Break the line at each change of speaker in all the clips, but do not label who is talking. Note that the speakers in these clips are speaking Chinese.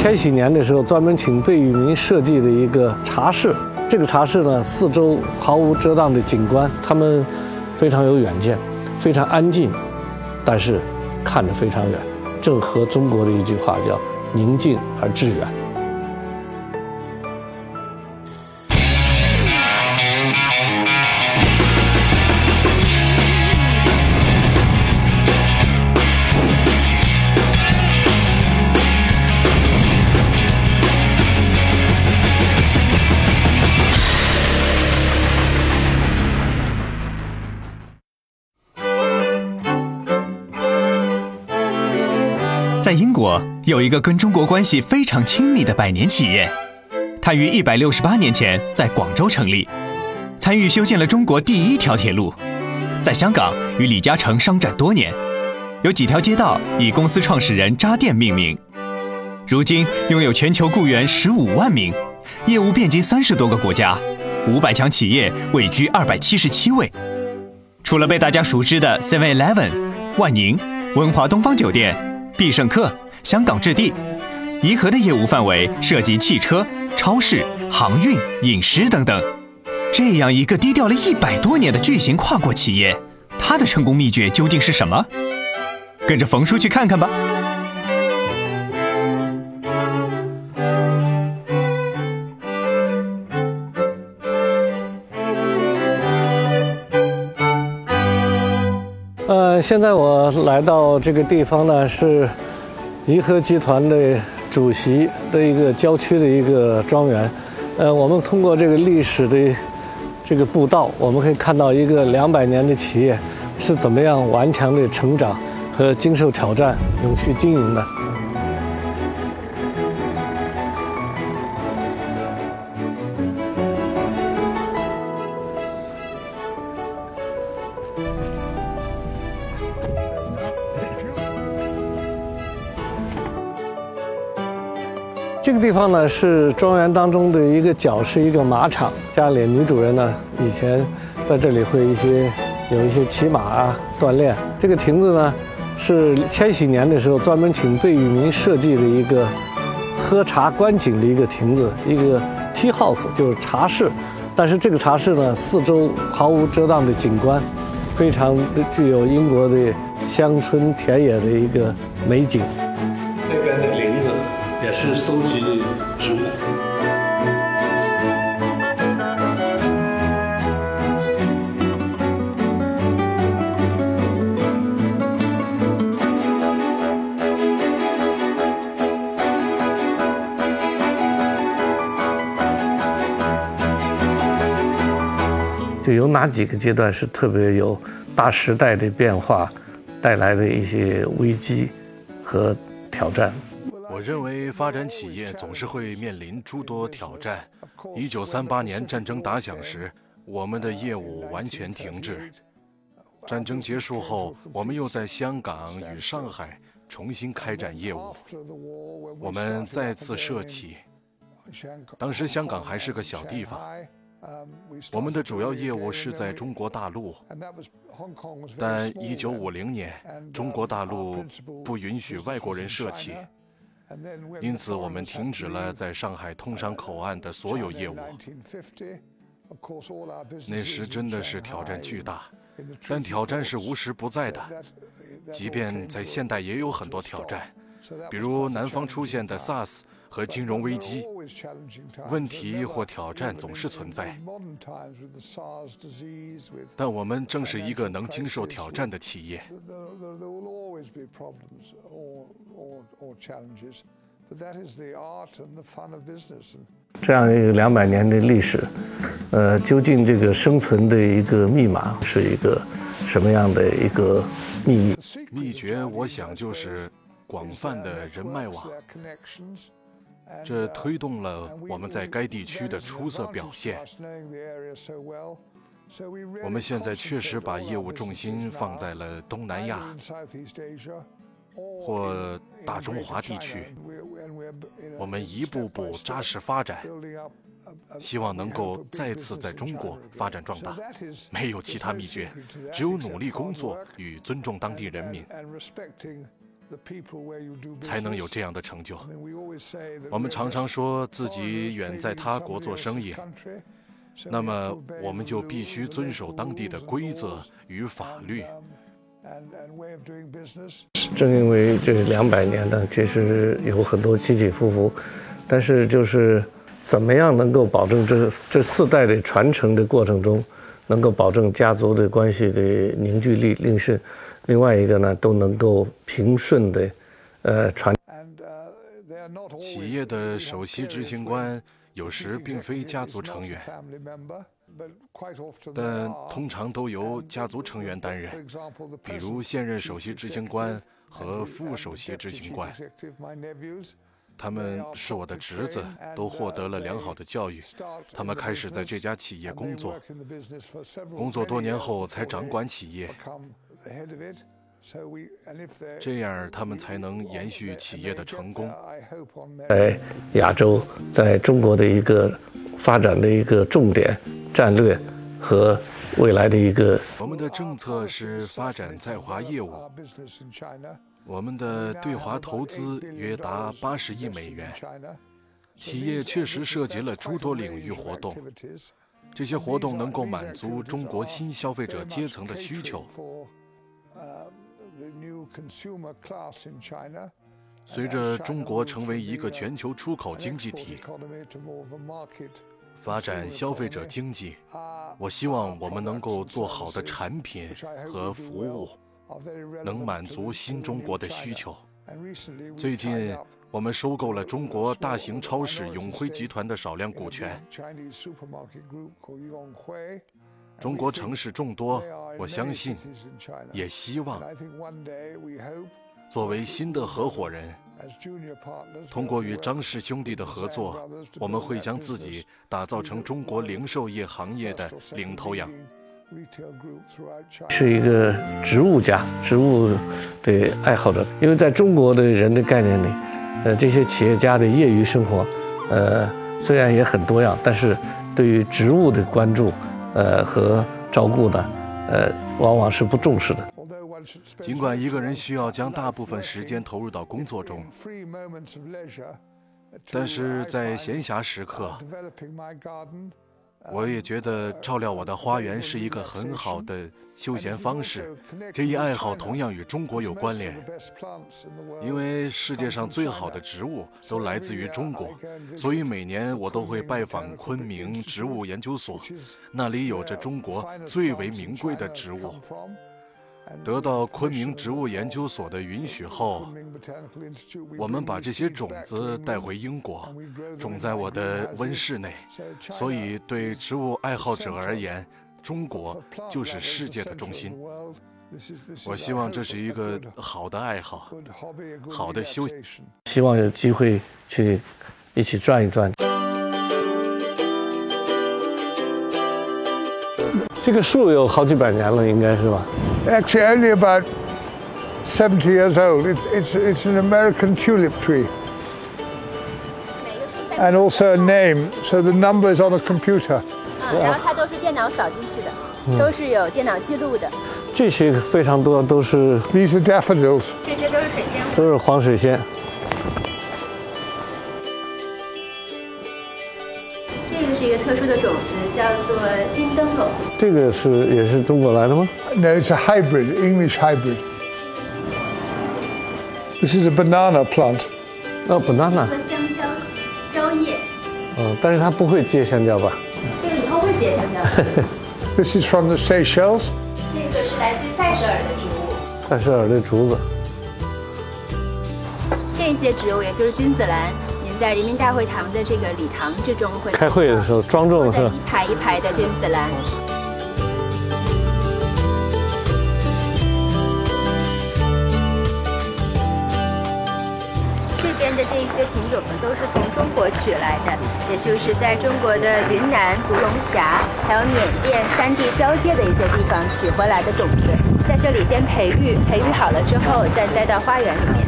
千禧年的时候专门请贝聿铭设计的一个茶室。这个茶室呢，四周毫无遮挡的景观，他们非常有远见，非常安静，但是看得非常远，正合中国的一句话叫“宁静而致远”。
在英国有一个跟中国关系非常亲密的百年企业，它于一百六十八年前在广州成立，参与修建了中国第一条铁路。在香港与李嘉诚商战多年，有几条街道以公司创始人扎店命名。如今拥有全球雇员十五万名，业务遍及三十多个国家，五百强企业位居二百七十七位。除了被大家熟知的 Seven Eleven、万宁、文华东方酒店。必胜客、香港置地、颐和的业务范围涉及汽车、超市、航运、饮食等等。这样一个低调了一百多年的巨型跨国企业，它的成功秘诀究竟是什么？跟着冯叔去看看吧。
呃，现在我来到这个地方呢，是颐和集团的主席的一个郊区的一个庄园。呃，我们通过这个历史的这个步道，我们可以看到一个两百年的企业是怎么样顽强的成长和经受挑战、永续经营的。地方呢是庄园当中的一个角，是一个马场。家里女主人呢以前在这里会一些有一些骑马啊锻炼。这个亭子呢是千禧年的时候专门请贝聿铭设计的一个喝茶观景的一个亭子，一个 tea house 就是茶室。但是这个茶室呢四周毫无遮挡的景观，非常具有英国的乡村田野的一个美景。是搜集植物。就有哪几个阶段是特别有大时代的变化带来的一些危机和挑战？
我认为发展企业总是会面临诸多挑战。一九三八年战争打响时，我们的业务完全停滞。战争结束后，我们又在香港与上海重新开展业务。我们再次设企，当时香港还是个小地方。我们的主要业务是在中国大陆，但一九五零年中国大陆不允许外国人设企。因此，我们停止了在上海通商口岸的所有业务。那时真的是挑战巨大，但挑战是无时不在的。即便在现代，也有很多挑战，比如南方出现的 SARS 和金融危机，问题或挑战总是存在。但我们正是一个能经受挑战的企业。
这样一个两百年的历史，呃，究竟这个生存的一个密码是一个什么样的一个秘密？
秘诀，我想就是广泛的人脉网，这推动了我们在该地区的出色表现。我们现在确实把业务重心放在了东南亚。或大中华地区，我们一步步扎实发展，希望能够再次在中国发展壮大。没有其他秘诀，只有努力工作与尊重当地人民。才能有这样的成就。我们常常说自己远在他国做生意，那么我们就必须遵守当地的规则与法律。
正因为这两百年呢，其实有很多起起伏伏，但是就是怎么样能够保证这这四代的传承的过程中，能够保证家族的关系的凝聚力，令是另外一个呢，都能够平顺的，呃传。
企业的首席执行官有时并非家族成员。但通常都由家族成员担任，比如现任首席执行官和副首席执行官。他们是我的侄子，都获得了良好的教育。他们开始在这家企业工作，工作多年后才掌管企业。这样，他们才能延续企业的成功。
在亚洲，在中国的一个发展的一个重点。战略和未来的一个，
我们的政策是发展在华业务。我们的对华投资约达八十亿美元，企业确实涉及了诸多领域活动。这些活动能够满足中国新消费者阶层的需求。随着中国成为一个全球出口经济体。发展消费者经济，我希望我们能够做好的产品和服务，能满足新中国的需求。最近，我们收购了中国大型超市永辉集团的少量股权。中国城市众多，我相信，也希望，作为新的合伙人。通过与张氏兄弟的合作，我们会将自己打造成中国零售业行业的领头羊。
是一个植物家，植物的爱好者。因为在中国的人的概念里，呃，这些企业家的业余生活，呃，虽然也很多样，但是对于植物的关注，呃和照顾的，呃，往往是不重视的。
尽管一个人需要将大部分时间投入到工作中，但是在闲暇时刻，我也觉得照料我的花园是一个很好的休闲方式。这一爱好同样与中国有关联，因为世界上最好的植物都来自于中国，所以每年我都会拜访昆明植物研究所，那里有着中国最为名贵的植物。得到昆明植物研究所的允许后，我们把这些种子带回英国，种在我的温室内。所以，对植物爱好者而言，中国就是世界的中心。我希望这是一个好的爱好，好的休息。
希望有机会去一起转一转。这个树有好几百年了，应该是吧？
Actually, only about 70 years old. It's, it's, it's an American tulip tree. And also a name, so the number is on a computer.
然后它都是电脑扫进去的，都是有电脑记录的。
这些非常多都是
These are daffodils.
这些都是水仙。
都是黄水仙。
这个是
也是中国来的吗
？No, it's a hybrid, English hybrid. This is a banana plant.
哦，banana。
和香蕉蕉叶。
嗯，但是它不会结香蕉吧？
这个以后会结香蕉。
This is from the Seychelles.
这个是来自塞舌尔的植物。
塞舌尔的竹子。
这些植物也就是君子兰。您在人民大会堂的这个礼堂之中，会
开会的时候庄重的时候
一排一排的君子兰。些品种呢，都是从中国取来的，也就是在中国的云南、独龙峡还有缅甸三地交界的一些地方取回来的种子，在这里先培育，培育好了之后再栽到花园里面。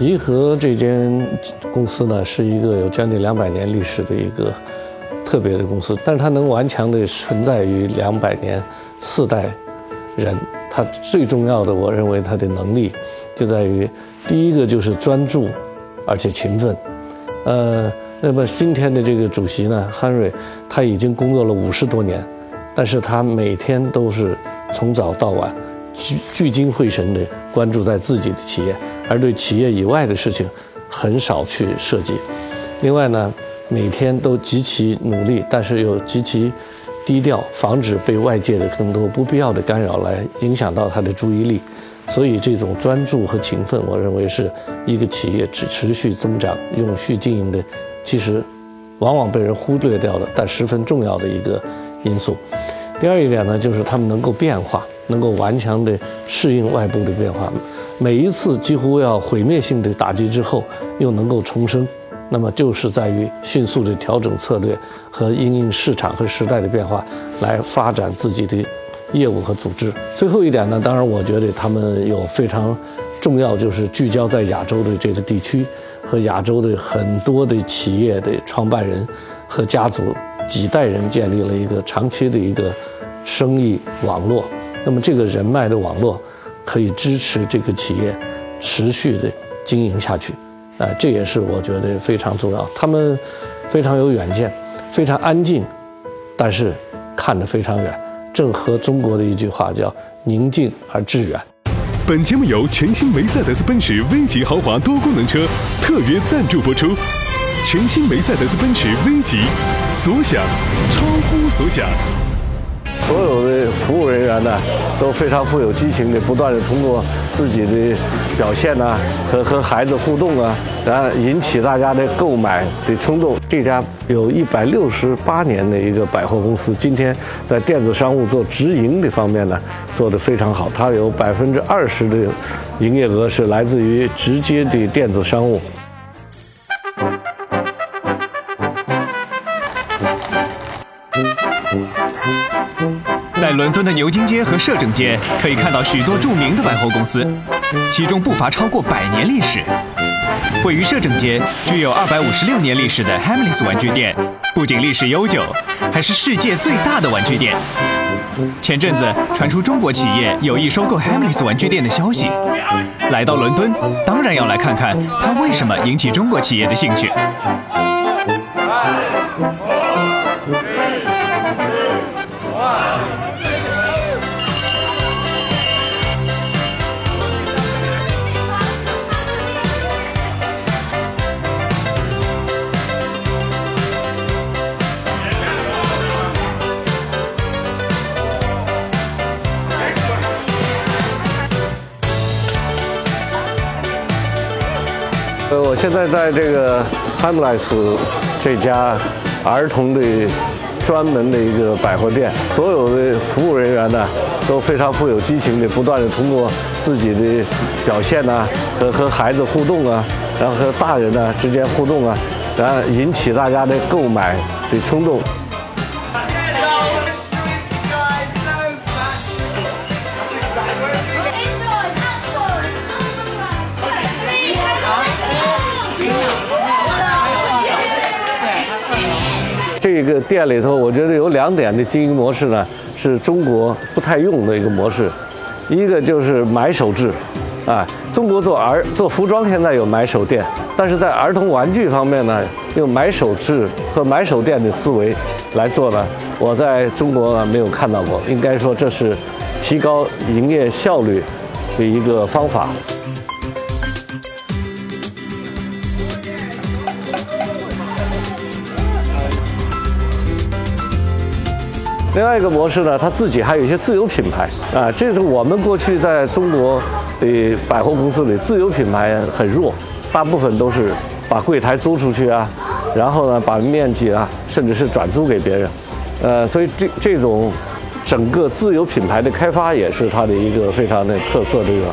颐和这间公司呢，是一个有将近两百年历史的一个特别的公司，但是它能顽强地存在于两百年，四代人，他最重要的，我认为他的能力就在于，第一个就是专注，而且勤奋，呃，那么今天的这个主席呢，汉瑞，他已经工作了五十多年，但是他每天都是从早到晚，聚聚精会神地关注在自己的企业，而对企业以外的事情很少去涉及。另外呢，每天都极其努力，但是又极其低调，防止被外界的更多不必要的干扰来影响到他的注意力。所以，这种专注和勤奋，我认为是一个企业持持续增长、永续经营的，其实往往被人忽略掉的，但十分重要的一个因素。第二一点呢，就是他们能够变化，能够顽强地适应外部的变化。每一次几乎要毁灭性的打击之后，又能够重生，那么就是在于迅速的调整策略和因应市场和时代的变化来发展自己的。业务和组织。最后一点呢，当然我觉得他们有非常重要，就是聚焦在亚洲的这个地区和亚洲的很多的企业的创办人和家族几代人建立了一个长期的一个生意网络。那么这个人脉的网络可以支持这个企业持续的经营下去。啊，这也是我觉得非常重要。他们非常有远见，非常安静，但是看得非常远。正合中国的一句话叫“宁静而致远”。
本节目由全新梅赛德斯奔驰 V 级豪华多功能车特约赞助播出。全新梅赛德斯奔驰 V 级，所想超乎所想。
所有的服务人员呢，都非常富有激情的，不断的通过自己的表现呢，和和孩子互动啊，然后引起大家的购买的冲动。这家有一百六十八年的一个百货公司，今天在电子商务做直营的方面呢，做得非常好。它有百分之二十的营业额是来自于直接的电子商务。
在伦敦的牛津街和摄政街，可以看到许多著名的百货公司，其中不乏超过百年历史。位于摄政街、具有二百五十六年历史的 Hamleys 玩具店，不仅历史悠久，还是世界最大的玩具店。前阵子传出中国企业有意收购 Hamleys 玩具店的消息，来到伦敦，当然要来看看它为什么引起中国企业的兴趣。
呃，我现在在这个 Hamleys 这家儿童的专门的一个百货店，所有的服务人员呢都非常富有激情的，不断的通过自己的表现呢和和孩子互动啊，然后和大人呢之间互动啊，然后引起大家的购买的冲动。这个店里头，我觉得有两点的经营模式呢，是中国不太用的一个模式。一个就是买手制，啊，中国做儿做服装现在有买手店，但是在儿童玩具方面呢，用买手制和买手店的思维来做呢，我在中国呢没有看到过。应该说这是提高营业效率的一个方法。另外一个模式呢，它自己还有一些自有品牌啊，这是我们过去在中国的百货公司里自有品牌很弱，大部分都是把柜台租出去啊，然后呢把面积啊，甚至是转租给别人，呃，所以这这种整个自有品牌的开发也是它的一个非常的特色的地方。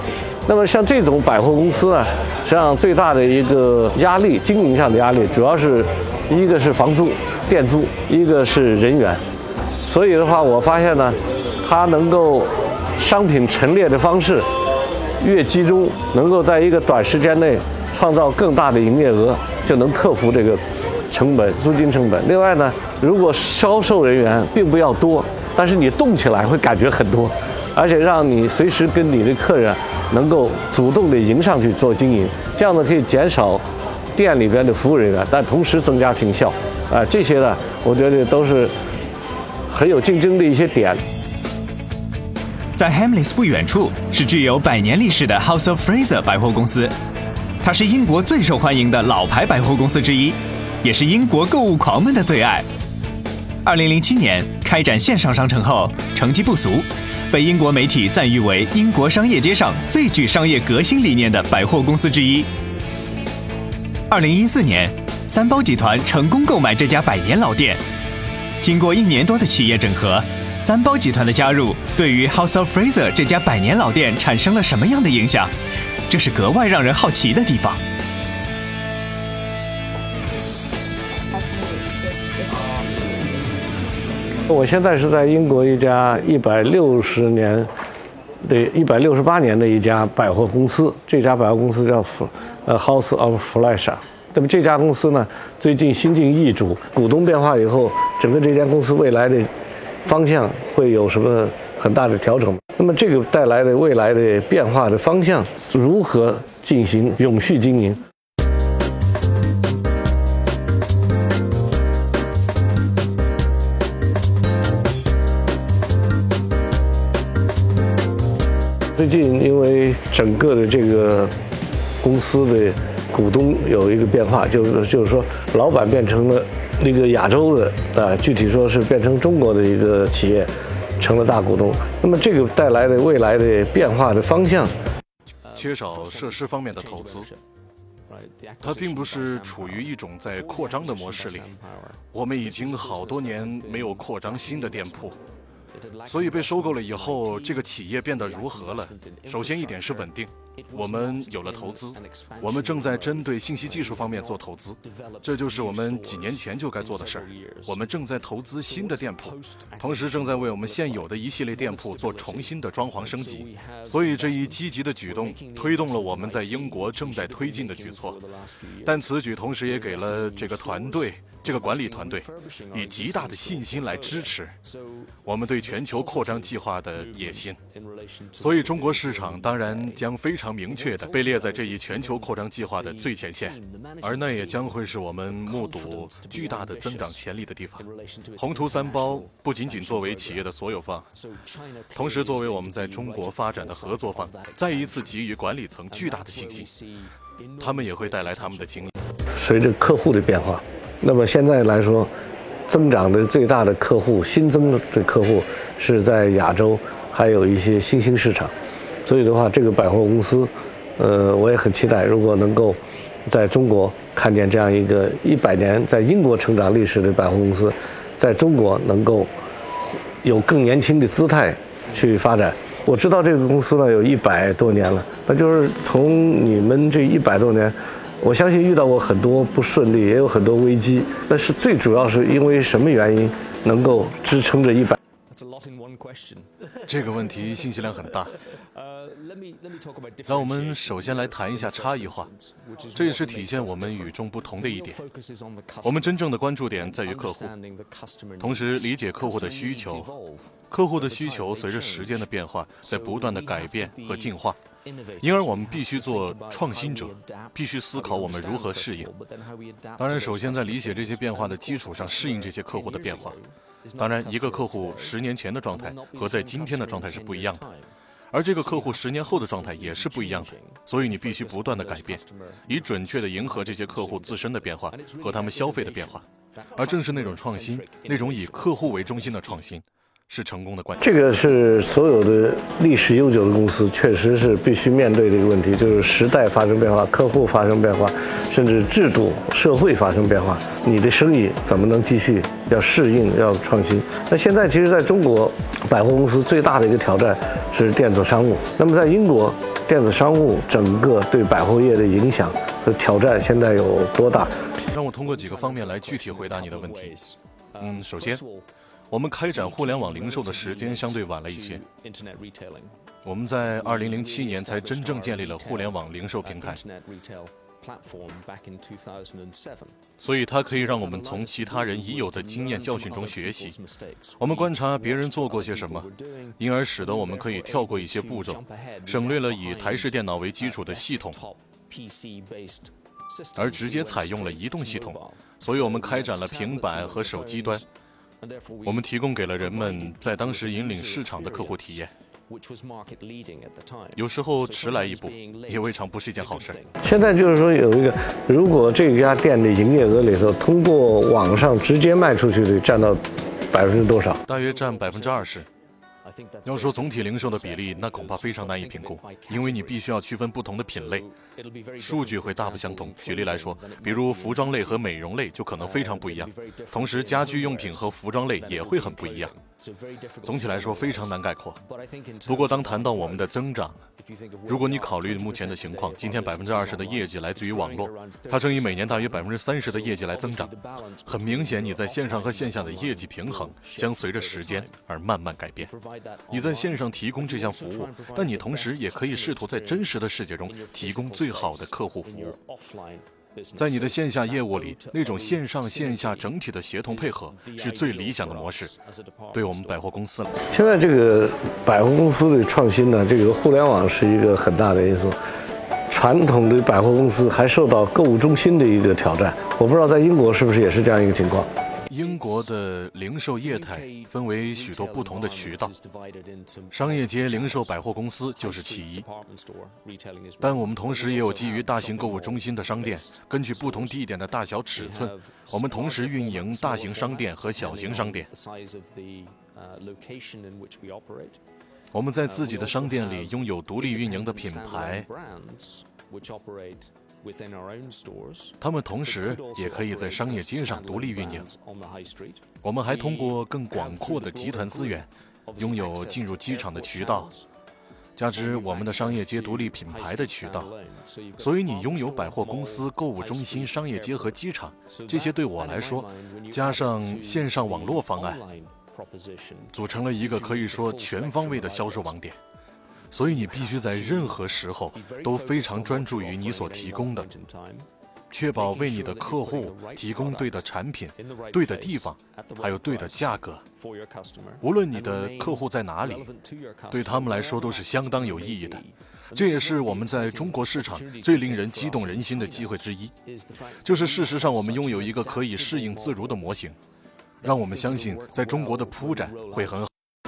那么像这种百货公司呢，实际上最大的一个压力，经营上的压力，主要是一个是房租、店租，一个是人员。所以的话，我发现呢，它能够商品陈列的方式越集中，能够在一个短时间内创造更大的营业额，就能克服这个成本、租金成本。另外呢，如果销售人员并不要多，但是你动起来会感觉很多，而且让你随时跟你的客人能够主动地迎上去做经营，这样呢可以减少店里边的服务人员，但同时增加平效。啊，这些呢，我觉得都是很有竞争的一些点。
在 Hamleys 不远处是具有百年历史的 House of Fraser 百货公司，它是英国最受欢迎的老牌百货公司之一，也是英国购物狂们的最爱。二零零七年开展线上商城后，成绩不俗，被英国媒体赞誉为英国商业街上最具商业革新理念的百货公司之一。二零一四年，三包集团成功购买这家百年老店。经过一年多的企业整合，三包集团的加入对于 House of Fraser 这家百年老店产生了什么样的影响？这是格外让人好奇的地方。
我现在是在英国一家一百六十年的、一百六十八年的一家百货公司，这家百货公司叫 House of Flash。那么这家公司呢，最近新晋易主，股东变化以后，整个这家公司未来的方向会有什么很大的调整？那么这个带来的未来的变化的方向，如何进行永续经营？最近因为整个的这个公司的股东有一个变化，就是就是说老板变成了那个亚洲的啊，具体说是变成中国的一个企业，成了大股东。那么这个带来的未来的变化的方向，
缺少设施方面的投资，它并不是处于一种在扩张的模式里。我们已经好多年没有扩张新的店铺。所以被收购了以后，这个企业变得如何了？首先一点是稳定，我们有了投资，我们正在针对信息技术方面做投资，这就是我们几年前就该做的事儿。我们正在投资新的店铺，同时正在为我们现有的一系列店铺做重新的装潢升级。所以这一积极的举动推动了我们在英国正在推进的举措，但此举同时也给了这个团队。这个管理团队以极大的信心来支持我们对全球扩张计划的野心，所以中国市场当然将非常明确地被列在这一全球扩张计划的最前线，而那也将会是我们目睹巨大的增长潜力的地方。宏图三包不仅仅作为企业的所有方，同时作为我们在中国发展的合作方，再一次给予管理层巨大的信心，他们也会带来他们的经验。
随着客户的变化。那么现在来说，增长的最大的客户、新增的客户是在亚洲，还有一些新兴市场。所以的话，这个百货公司，呃，我也很期待，如果能够在中国看见这样一个一百年在英国成长历史的百货公司，在中国能够有更年轻的姿态去发展。我知道这个公司呢有一百多年了，那就是从你们这一百多年。我相信遇到过很多不顺利，也有很多危机，但是最主要是因为什么原因能够支撑着一百？
这个问题信息量很大。让我们首先来谈一下差异化，这也是体现我们与众不同的一点。我们真正的关注点在于客户，同时理解客户的需求。客户的需求随着时间的变化在不断的改变和进化。因而，我们必须做创新者，必须思考我们如何适应。当然，首先在理解这些变化的基础上，适应这些客户的变化。当然，一个客户十年前的状态和在今天的状态是不一样的，而这个客户十年后的状态也是不一样的。所以，你必须不断的改变，以准确的迎合这些客户自身的变化和他们消费的变化。而正是那种创新，那种以客户为中心的创新。是成功的关
键。这个是所有的历史悠久的公司，确实是必须面对这个问题，就是时代发生变化，客户发生变化，甚至制度、社会发生变化，你的生意怎么能继续？要适应，要创新。那现在其实在中国，百货公司最大的一个挑战是电子商务。那么在英国，电子商务整个对百货业的影响和挑战现在有多大？
让我通过几个方面来具体回答你的问题。嗯，首先。我们开展互联网零售的时间相对晚了一些。我们在2007年才真正建立了互联网零售平台。所以它可以让我们从其他人已有的经验教训中学习。我们观察别人做过些什么，因而使得我们可以跳过一些步骤，省略了以台式电脑为基础的系统，而直接采用了移动系统。所以我们开展了平板和手机端。我们提供给了人们在当时引领市场的客户体验。有时候迟来一步，也未尝不是一件好事。
现在就是说有一个，如果这家店的营业额里头，通过网上直接卖出去的占到百分之多少？
大约占百分之二十。要说总体零售的比例，那恐怕非常难以评估，因为你必须要区分不同的品类，数据会大不相同。举例来说，比如服装类和美容类就可能非常不一样，同时家居用品和服装类也会很不一样。总体来说非常难概括。不过当谈到我们的增长，如果你考虑目前的情况，今天百分之二十的业绩来自于网络，它正以每年大约百分之三十的业绩来增长。很明显，你在线上和线下的业绩平衡将随着时间而慢慢改变。你在线上提供这项服务，但你同时也可以试图在真实的世界中提供最好的客户服务。在你的线下业务里，那种线上线下整体的协同配合是最理想的模式。对我们百货公司了，
现在这个百货公司的创新呢，这个互联网是一个很大的因素。传统的百货公司还受到购物中心的一个挑战。我不知道在英国是不是也是这样一个情况。
英国的零售业态分为许多不同的渠道，商业街零售百货公司就是其一。但我们同时也有基于大型购物中心的商店，根据不同地点的大小尺寸，我们同时运营大型商店和小型商店。我们在自己的商店里拥有独立运营的品牌。他们同时也可以在商业街上独立运营。我们还通过更广阔的集团资源，拥有进入机场的渠道，加之我们的商业街独立品牌的渠道。所以，你拥有百货公司、购物中心、商业街和机场，这些对我来说，加上线上网络方案，组成了一个可以说全方位的销售网点。所以你必须在任何时候都非常专注于你所提供的，确保为你的客户提供对的产品、对的地方，还有对的价格。无论你的客户在哪里，对他们来说都是相当有意义的。这也是我们在中国市场最令人激动人心的机会之一，就是事实上我们拥有一个可以适应自如的模型，让我们相信在中国的铺展会很好。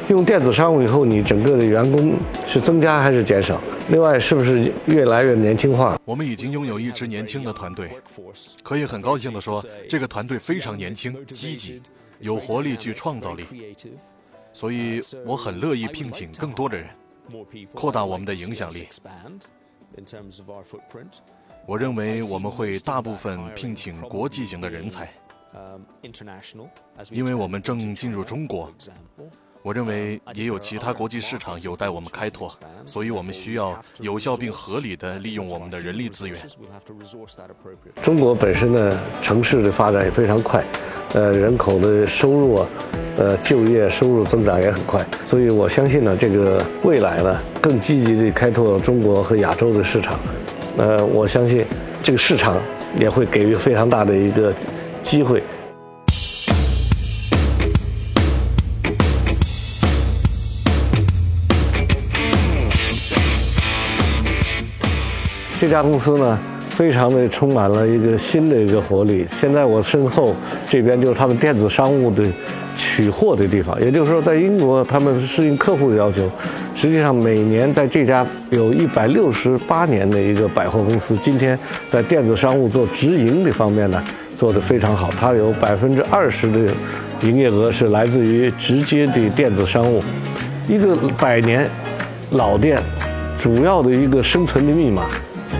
用电子商务以后，你整个的员工是增加还是减少？另外，是不是越来越年轻化？
我们已经拥有一支年轻的团队，可以很高兴地说，这个团队非常年轻、积极、有活力、具创造力。所以，我很乐意聘请更多的人，扩大我们的影响力。我认为我们会大部分聘请国际型的人才，因为我们正进入中国。我认为也有其他国际市场有待我们开拓，所以我们需要有效并合理的利用我们的人力资源。
中国本身呢，城市的发展也非常快，呃，人口的收入啊，呃，就业收入增长也很快，所以我相信呢，这个未来呢，更积极地开拓中国和亚洲的市场，呃，我相信这个市场也会给予非常大的一个机会。这家公司呢，非常的充满了一个新的一个活力。现在我身后这边就是他们电子商务的取货的地方，也就是说，在英国他们适应客户的要求，实际上每年在这家有一百六十八年的一个百货公司，今天在电子商务做直营的方面呢，做得非常好。它有百分之二十的营业额是来自于直接的电子商务。一个百年老店，主要的一个生存的密码。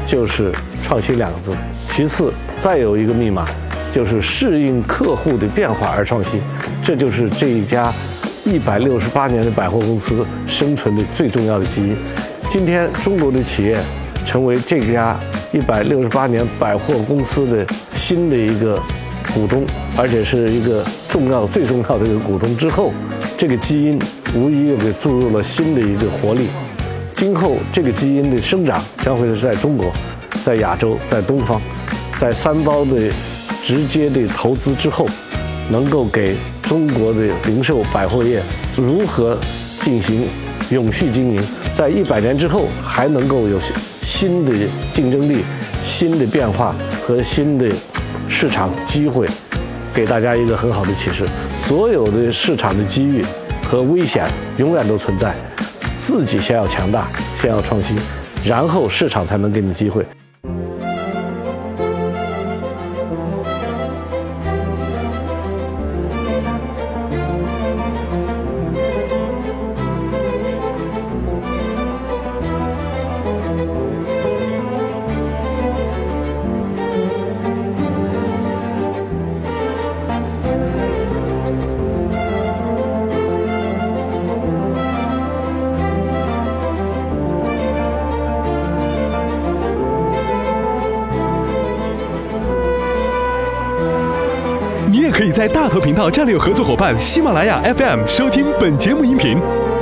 就是创新两个字，其次再有一个密码，就是适应客户的变化而创新，这就是这一家一百六十八年的百货公司生存的最重要的基因。今天中国的企业成为这家一百六十八年百货公司的新的一个股东，而且是一个重要、最重要的一个股东之后，这个基因无疑又给注入了新的一个活力。今后这个基因的生长将会是在中国，在亚洲，在东方，在三包的直接的投资之后，能够给中国的零售百货业如何进行永续经营，在一百年之后还能够有新的竞争力、新的变化和新的市场机会，给大家一个很好的启示。所有的市场的机遇和危险永远都存在，自己先要强大，先要创新，然后市场才能给你机会。
到战略合作伙伴喜马拉雅 FM 收听本节目音频。